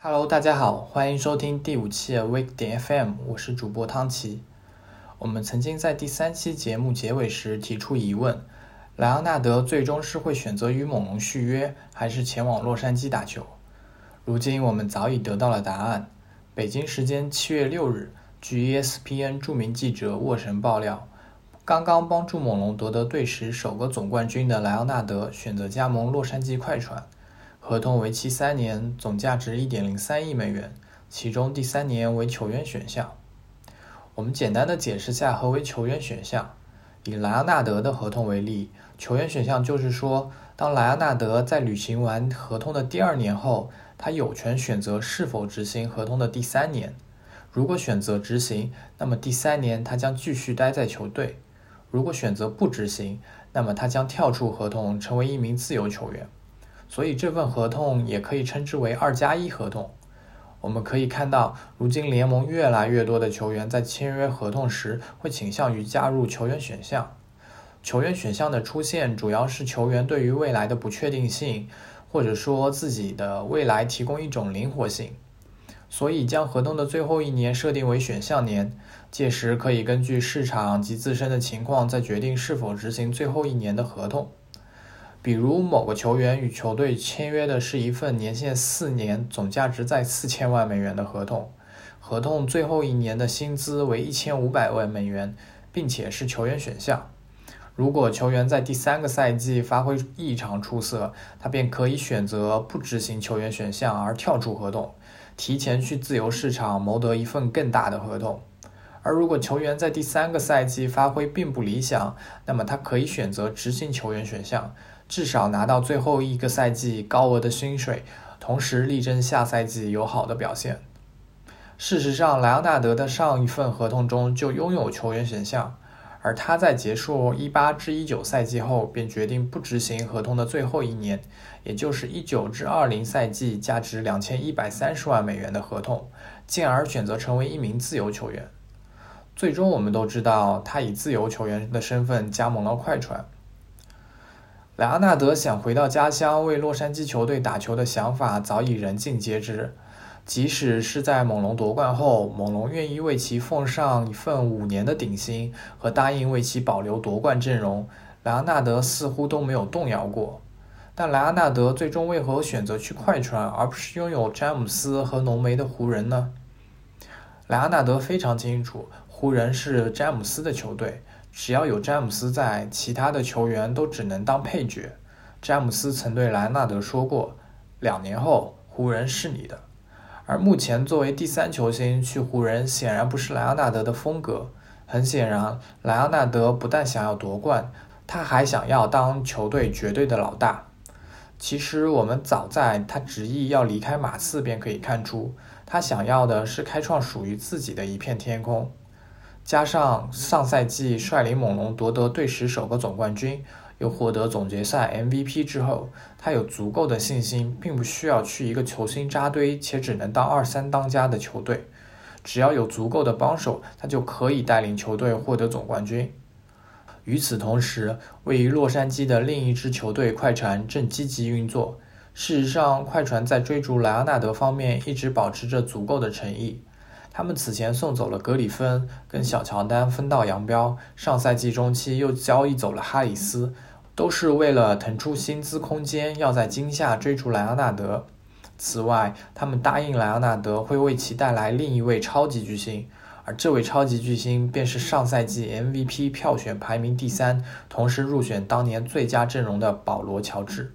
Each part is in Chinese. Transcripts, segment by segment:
Hello，大家好，欢迎收听第五期的 Week 点 FM，我是主播汤奇。我们曾经在第三期节目结尾时提出疑问：莱昂纳德最终是会选择与猛龙续约，还是前往洛杉矶打球？如今我们早已得到了答案。北京时间七月六日，据 ESPN 著名记者沃神爆料，刚刚帮助猛龙夺得队史首个总冠军的莱昂纳德选择加盟洛杉矶快船，合同为期三年，总价值一点零三亿美元，其中第三年为球员选项。我们简单的解释下何为球员选项。以莱昂纳德的合同为例，球员选项就是说，当莱昂纳德在履行完合同的第二年后，他有权选择是否执行合同的第三年。如果选择执行，那么第三年他将继续待在球队；如果选择不执行，那么他将跳出合同，成为一名自由球员。所以这份合同也可以称之为“二加一合同”。我们可以看到，如今联盟越来越多的球员在签约合同时会倾向于加入球员选项。球员选项的出现，主要是球员对于未来的不确定性，或者说自己的未来提供一种灵活性，所以将合同的最后一年设定为选项年，届时可以根据市场及自身的情况再决定是否执行最后一年的合同。比如某个球员与球队签约的是一份年限四年、总价值在四千万美元的合同，合同最后一年的薪资为一千五百万美元，并且是球员选项。如果球员在第三个赛季发挥异常出色，他便可以选择不执行球员选项而跳出合同，提前去自由市场谋得一份更大的合同。而如果球员在第三个赛季发挥并不理想，那么他可以选择执行球员选项。至少拿到最后一个赛季高额的薪水，同时力争下赛季有好的表现。事实上，莱昂纳德的上一份合同中就拥有球员选项，而他在结束一八至一九赛季后便决定不执行合同的最后一年，也就是一九至二零赛季价值两千一百三十万美元的合同，进而选择成为一名自由球员。最终，我们都知道他以自由球员的身份加盟了快船。莱昂纳德想回到家乡为洛杉矶球队打球的想法早已人尽皆知。即使是在猛龙夺冠后，猛龙愿意为其奉上一份五年的顶薪和答应为其保留夺冠阵容，莱昂纳德似乎都没有动摇过。但莱昂纳德最终为何选择去快船，而不是拥有詹姆斯和浓眉的湖人呢？莱昂纳德非常清楚，湖人是詹姆斯的球队。只要有詹姆斯在，其他的球员都只能当配角。詹姆斯曾对莱昂纳德说过：“两年后，湖人是你的。”而目前作为第三球星去湖人，显然不是莱昂纳德的风格。很显然，莱昂纳德不但想要夺冠，他还想要当球队绝对的老大。其实，我们早在他执意要离开马刺便可以看出，他想要的是开创属于自己的一片天空。加上上赛季率领猛龙夺得队史首个总冠军，获得总决赛 MVP 之后，他有足够的信心，并不需要去一个球星扎堆且只能当二三当家的球队。只要有足够的帮手，他就可以带领球队获得总冠军。与此同时，位于洛杉矶的另一支球队快船正积极运作。事实上，快船在追逐莱昂纳德方面一直保持着足够的诚意。他们此前送走了格里芬，跟小乔丹分道扬镳。上赛季中期又交易走了哈里斯，都是为了腾出薪资空间，要在今夏追逐莱昂纳德。此外，他们答应莱昂纳德会为其带来另一位超级巨星，而这位超级巨星便是上赛季 MVP 票选排名第三，同时入选当年最佳阵容的保罗·乔治。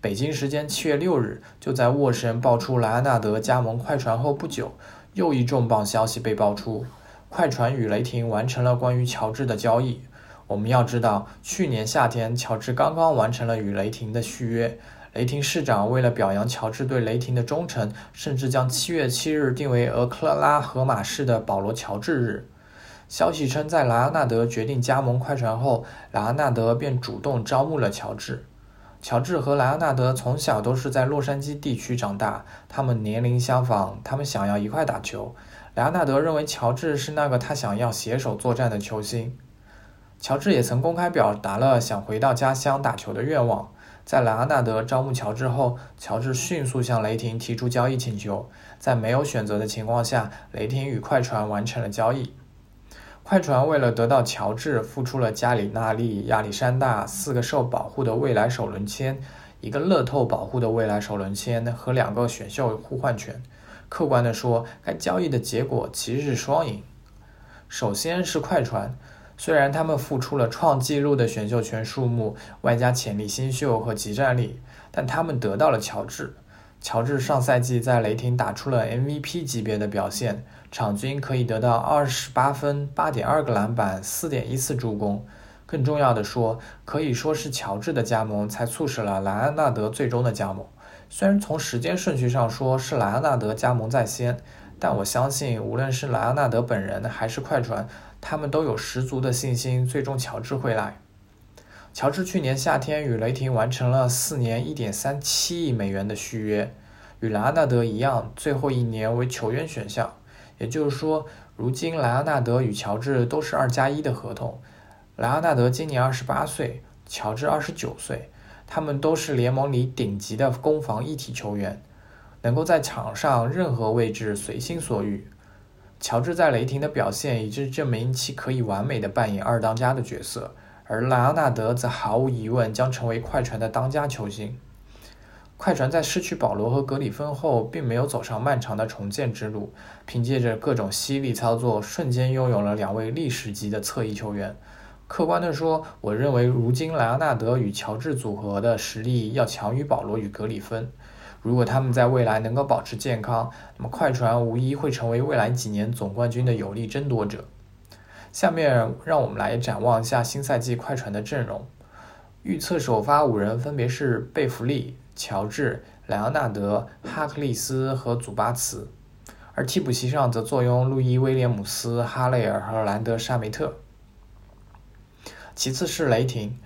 北京时间七月六日，就在沃神爆出莱昂纳德加盟快船后不久。又一重磅消息被爆出，快船与雷霆完成了关于乔治的交易。我们要知道，去年夏天乔治刚刚完成了与雷霆的续约。雷霆市长为了表扬乔治对雷霆的忠诚，甚至将七月七日定为俄克拉荷马市的保罗·乔治日。消息称，在莱昂纳德决定加盟快船后，莱昂纳德便主动招募了乔治。乔治和莱昂纳德从小都是在洛杉矶地区长大，他们年龄相仿，他们想要一块打球。莱昂纳德认为乔治是那个他想要携手作战的球星。乔治也曾公开表达了想回到家乡打球的愿望。在莱昂纳德招募乔治后，乔治迅速向雷霆提出交易请求。在没有选择的情况下，雷霆与快船完成了交易。快船为了得到乔治，付出了加里纳利、亚历山大四个受保护的未来首轮签，一个乐透保护的未来首轮签和两个选秀互换权。客观地说，该交易的结果其实是双赢。首先是快船。虽然他们付出了创纪录的选秀权数目，外加潜力新秀和集战力，但他们得到了乔治。乔治上赛季在雷霆打出了 MVP 级别的表现，场均可以得到二十八分、八点二个篮板、四点一次助攻。更重要的说，可以说是乔治的加盟才促使了莱昂纳德最终的加盟。虽然从时间顺序上说是莱昂纳德加盟在先，但我相信无论是莱昂纳德本人还是快船。他们都有十足的信心，最终乔治会来。乔治去年夏天与雷霆完成了四年一点三七亿美元的续约，与莱昂纳德一样，最后一年为球员选项。也就是说，如今莱昂纳德与乔治都是二加一的合同。莱昂纳德今年二十八岁，乔治二十九岁，他们都是联盟里顶级的攻防一体球员，能够在场上任何位置随心所欲。乔治在雷霆的表现，已经证明其可以完美的扮演二当家的角色，而莱昂纳德则毫无疑问将成为快船的当家球星。快船在失去保罗和格里芬后，并没有走上漫长的重建之路，凭借着各种犀利操作，瞬间拥有了两位历史级的侧翼球员。客观地说，我认为如今莱昂纳德与乔治组合的实力要强于保罗与格里芬。如果他们在未来能够保持健康，那么快船无疑会成为未来几年总冠军的有力争夺者。下面让我们来展望一下新赛季快船的阵容。预测首发五人分别是贝弗利、乔治、莱昂纳德、哈克利斯和祖巴茨，而替补席上则坐拥路易威廉姆斯、哈雷尔和兰德沙梅特。其次是雷霆。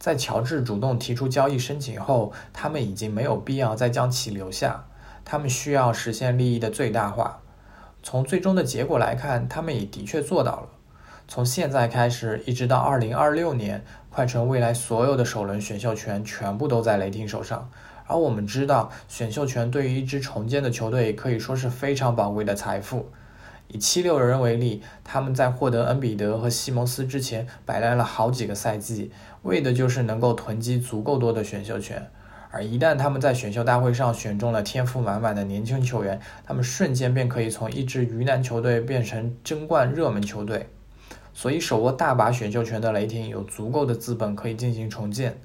在乔治主动提出交易申请后，他们已经没有必要再将其留下。他们需要实现利益的最大化。从最终的结果来看，他们也的确做到了。从现在开始，一直到二零二六年，快船未来所有的首轮选秀权全部都在雷霆手上。而我们知道，选秀权对于一支重建的球队可以说是非常宝贵的财富。以七六人为例，他们在获得恩比德和西蒙斯之前，摆烂了好几个赛季，为的就是能够囤积足够多的选秀权。而一旦他们在选秀大会上选中了天赋满满的年轻球员，他们瞬间便可以从一支鱼腩球队变成争冠热门球队。所以，手握大把选秀权的雷霆有足够的资本可以进行重建。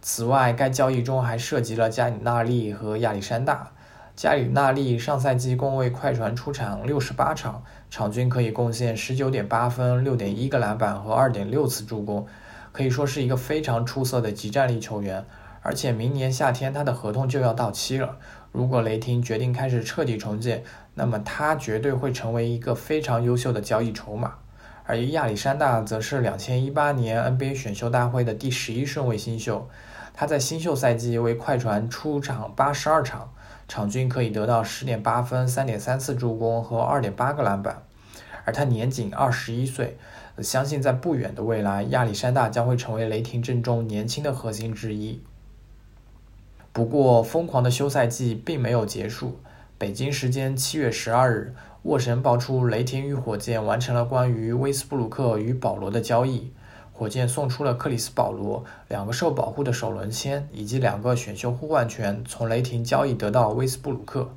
此外，该交易中还涉及了加里纳利和亚历山大。加里纳利上赛季共为快船出场六十八场，场均可以贡献十九点八分、六点一个篮板和二点六次助攻，可以说是一个非常出色的集战力球员。而且明年夏天他的合同就要到期了，如果雷霆决定开始彻底重建，那么他绝对会成为一个非常优秀的交易筹码。而亚历山大则是两千一八年 NBA 选秀大会的第十一顺位新秀，他在新秀赛季为快船出场八十二场。场均可以得到十点八分、三点三次助攻和二点八个篮板，而他年仅二十一岁，相信在不远的未来，亚历山大将会成为雷霆阵中年轻的核心之一。不过，疯狂的休赛季并没有结束。北京时间七月十二日，沃神爆出雷霆与火箭完成了关于威斯布鲁克与保罗的交易。火箭送出了克里斯保罗两个受保护的首轮签，以及两个选秀互换权，从雷霆交易得到威斯布鲁克。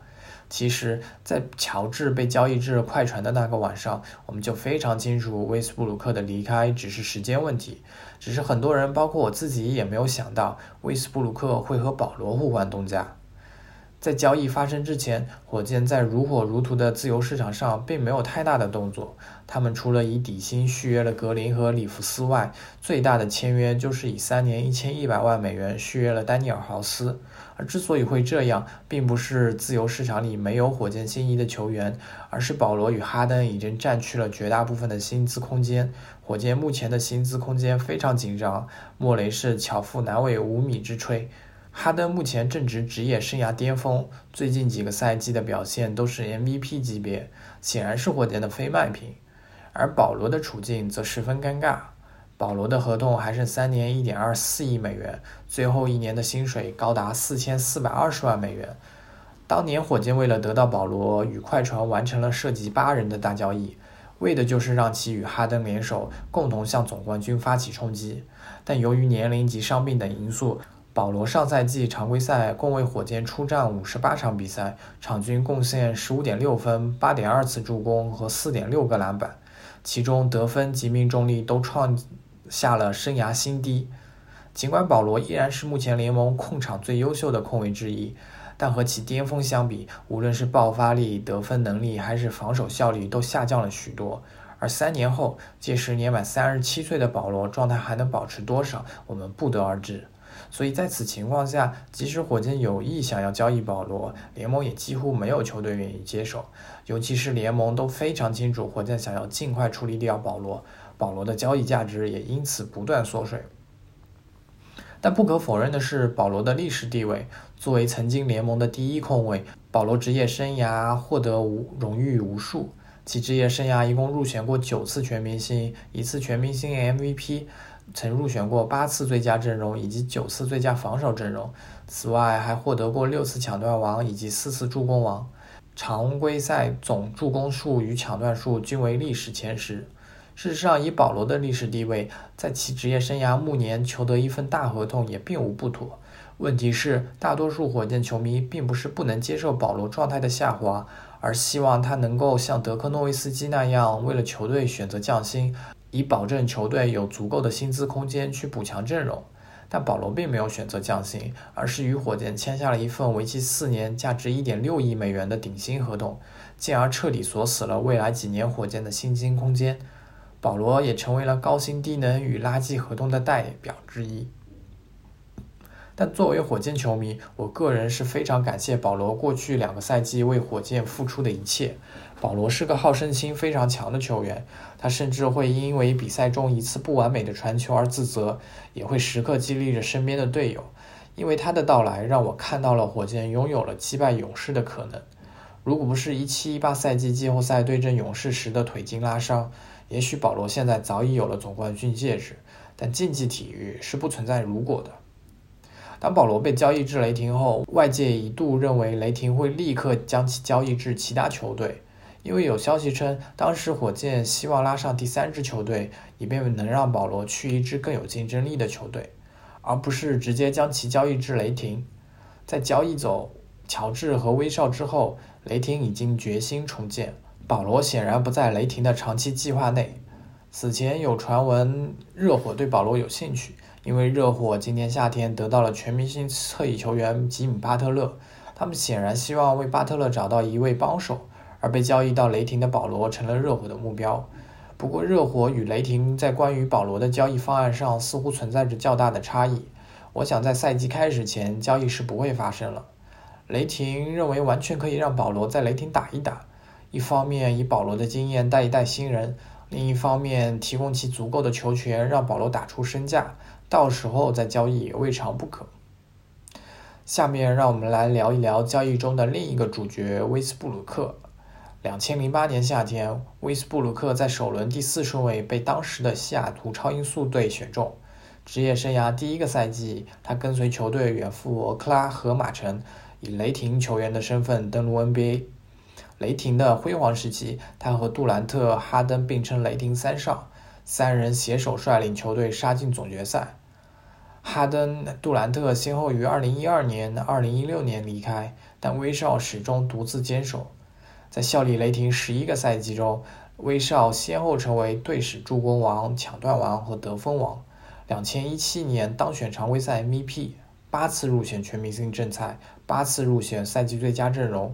其实，在乔治被交易至快船的那个晚上，我们就非常清楚威斯布鲁克的离开只是时间问题。只是很多人，包括我自己，也没有想到威斯布鲁克会和保罗互换东家。在交易发生之前，火箭在如火如荼的自由市场上并没有太大的动作。他们除了以底薪续约了格林和里弗斯外，最大的签约就是以三年一千一百万美元续约了丹尼尔豪斯。而之所以会这样，并不是自由市场里没有火箭心仪的球员，而是保罗与哈登已经占据了绝大部分的薪资空间。火箭目前的薪资空间非常紧张，莫雷是巧妇难为无米之炊。哈登目前正值职业生涯巅峰，最近几个赛季的表现都是 MVP 级别，显然是火箭的非卖品。而保罗的处境则十分尴尬，保罗的合同还剩三年，一点二四亿美元，最后一年的薪水高达四千四百二十万美元。当年火箭为了得到保罗，与快船完成了涉及八人的大交易，为的就是让其与哈登联手，共同向总冠军发起冲击。但由于年龄及伤病等因素，保罗上赛季常规赛共为火箭出战五十八场比赛，场均贡献十五点六分、八点二次助攻和四点六个篮板，其中得分及命中率都创下了生涯新低。尽管保罗依然是目前联盟控场最优秀的控卫之一，但和其巅峰相比，无论是爆发力、得分能力还是防守效率都下降了许多。而三年后，届时年满三十七岁的保罗状态还能保持多少，我们不得而知。所以在此情况下，即使火箭有意想要交易保罗，联盟也几乎没有球队愿意接手。尤其是联盟都非常清楚，火箭想要尽快处理掉保罗，保罗的交易价值也因此不断缩水。但不可否认的是，保罗的历史地位，作为曾经联盟的第一控卫，保罗职业生涯获得无荣誉无数，其职业生涯一共入选过九次全明星，一次全明星 MVP。曾入选过八次最佳阵容以及九次最佳防守阵容，此外还获得过六次抢断王以及四次助攻王，常规赛总助攻数与抢断数均为历史前十。事实上，以保罗的历史地位，在其职业生涯暮年求得一份大合同也并无不妥。问题是，大多数火箭球迷并不是不能接受保罗状态的下滑，而希望他能够像德克诺维斯基那样，为了球队选择降薪。以保证球队有足够的薪资空间去补强阵容，但保罗并没有选择降薪，而是与火箭签下了一份为期四年、价值1.6亿美元的顶薪合同，进而彻底锁死了未来几年火箭的薪金空间。保罗也成为了高薪低能与垃圾合同的代表之一。但作为火箭球迷，我个人是非常感谢保罗过去两个赛季为火箭付出的一切。保罗是个好胜心非常强的球员，他甚至会因为比赛中一次不完美的传球而自责，也会时刻激励着身边的队友。因为他的到来，让我看到了火箭拥有了击败勇士的可能。如果不是17-18赛季季后赛对阵勇士时的腿筋拉伤，也许保罗现在早已有了总冠军戒指。但竞技体育是不存在如果的。当保罗被交易至雷霆后，外界一度认为雷霆会立刻将其交易至其他球队，因为有消息称，当时火箭希望拉上第三支球队，以便能让保罗去一支更有竞争力的球队，而不是直接将其交易至雷霆。在交易走乔治和威少之后，雷霆已经决心重建，保罗显然不在雷霆的长期计划内。此前有传闻，热火对保罗有兴趣。因为热火今年夏天得到了全明星侧翼球员吉米·巴特勒，他们显然希望为巴特勒找到一位帮手，而被交易到雷霆的保罗成了热火的目标。不过，热火与雷霆在关于保罗的交易方案上似乎存在着较大的差异。我想在赛季开始前，交易是不会发生了。雷霆认为完全可以让保罗在雷霆打一打，一方面以保罗的经验带一带新人，另一方面提供其足够的球权，让保罗打出身价。到时候再交易也未尝不可。下面让我们来聊一聊交易中的另一个主角威斯布鲁克。两千零八年夏天，威斯布鲁克在首轮第四顺位被当时的西雅图超音速队选中。职业生涯第一个赛季，他跟随球队远赴俄克拉荷马城，以雷霆球员的身份登陆 NBA。雷霆的辉煌时期，他和杜兰特、哈登并称雷霆三少。三人携手率领球队杀进总决赛。哈登、杜兰特先后于2012年、2016年离开，但威少始终独自坚守。在效力雷霆十一个赛季中，威少先后成为队史助攻王、抢断王和得分王。2017年当选常规赛 MVP，八次入选全明星正赛，八次入选赛季最佳阵容。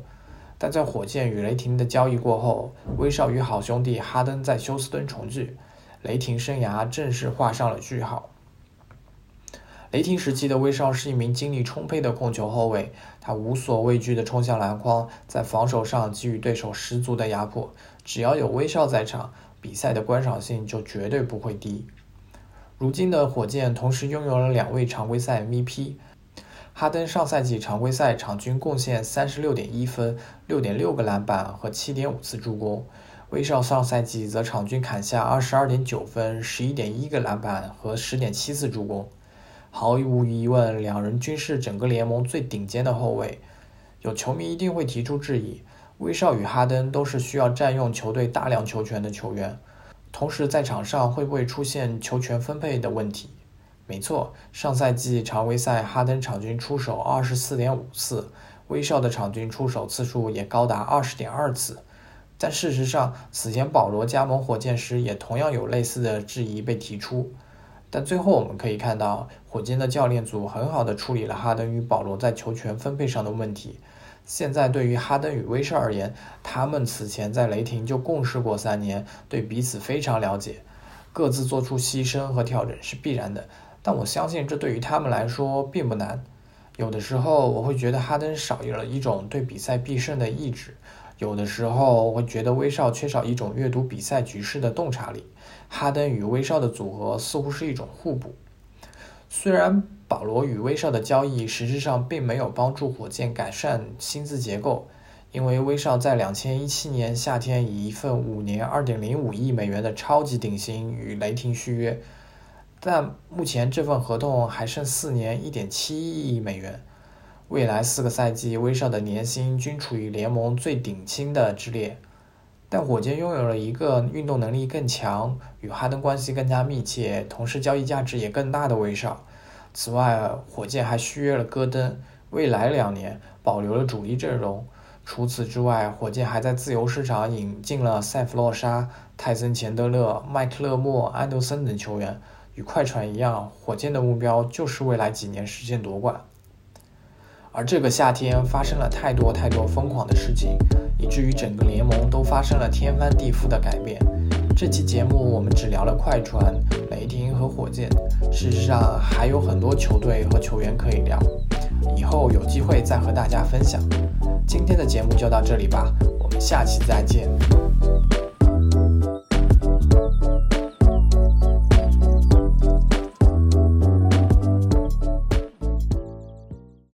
但在火箭与雷霆的交易过后，威少与好兄弟哈登在休斯敦重聚。雷霆生涯正式画上了句号。雷霆时期的威少是一名精力充沛的控球后卫，他无所畏惧地冲向篮筐，在防守上给予对手十足的压迫。只要有威少在场，比赛的观赏性就绝对不会低。如今的火箭同时拥有了两位常规赛 MVP，哈登上赛季常规赛场均贡献三十六点一分、六点六个篮板和七点五次助攻。威少上赛季则场均砍下二十二点九分、十一点一个篮板和十点七次助攻。毫无疑问，两人均是整个联盟最顶尖的后卫。有球迷一定会提出质疑：威少与哈登都是需要占用球队大量球权的球员，同时在场上会不会出现球权分配的问题？没错，上赛季常规赛哈登场均出手二十四点五次，威少的场均出手次数也高达二十点二次。但事实上，此前保罗加盟火箭时也同样有类似的质疑被提出。但最后我们可以看到，火箭的教练组很好的处理了哈登与保罗在球权分配上的问题。现在对于哈登与威少而言，他们此前在雷霆就共事过三年，对彼此非常了解，各自做出牺牲和调整是必然的。但我相信这对于他们来说并不难。有的时候我会觉得哈登少了一种对比赛必胜的意志，有的时候我会觉得威少缺少一种阅读比赛局势的洞察力。哈登与威少的组合似乎是一种互补。虽然保罗与威少的交易实质上并没有帮助火箭改善薪资结构，因为威少在两千一七年夏天以一份五年二点零五亿美元的超级顶薪与雷霆续约。但目前这份合同还剩四年一点七亿美元，未来四个赛季威少的年薪均处于联盟最顶薪的之列。但火箭拥有了一个运动能力更强、与哈登关系更加密切、同时交易价值也更大的威少。此外，火箭还续约了戈登，未来两年保留了主力阵容。除此之外，火箭还在自由市场引进了塞弗洛沙、泰森钱德勒、麦克勒莫、安德森等球员。与快船一样，火箭的目标就是未来几年实现夺冠。而这个夏天发生了太多太多疯狂的事情，以至于整个联盟都发生了天翻地覆的改变。这期节目我们只聊了快船、雷霆和火箭，事实上还有很多球队和球员可以聊，以后有机会再和大家分享。今天的节目就到这里吧，我们下期再见。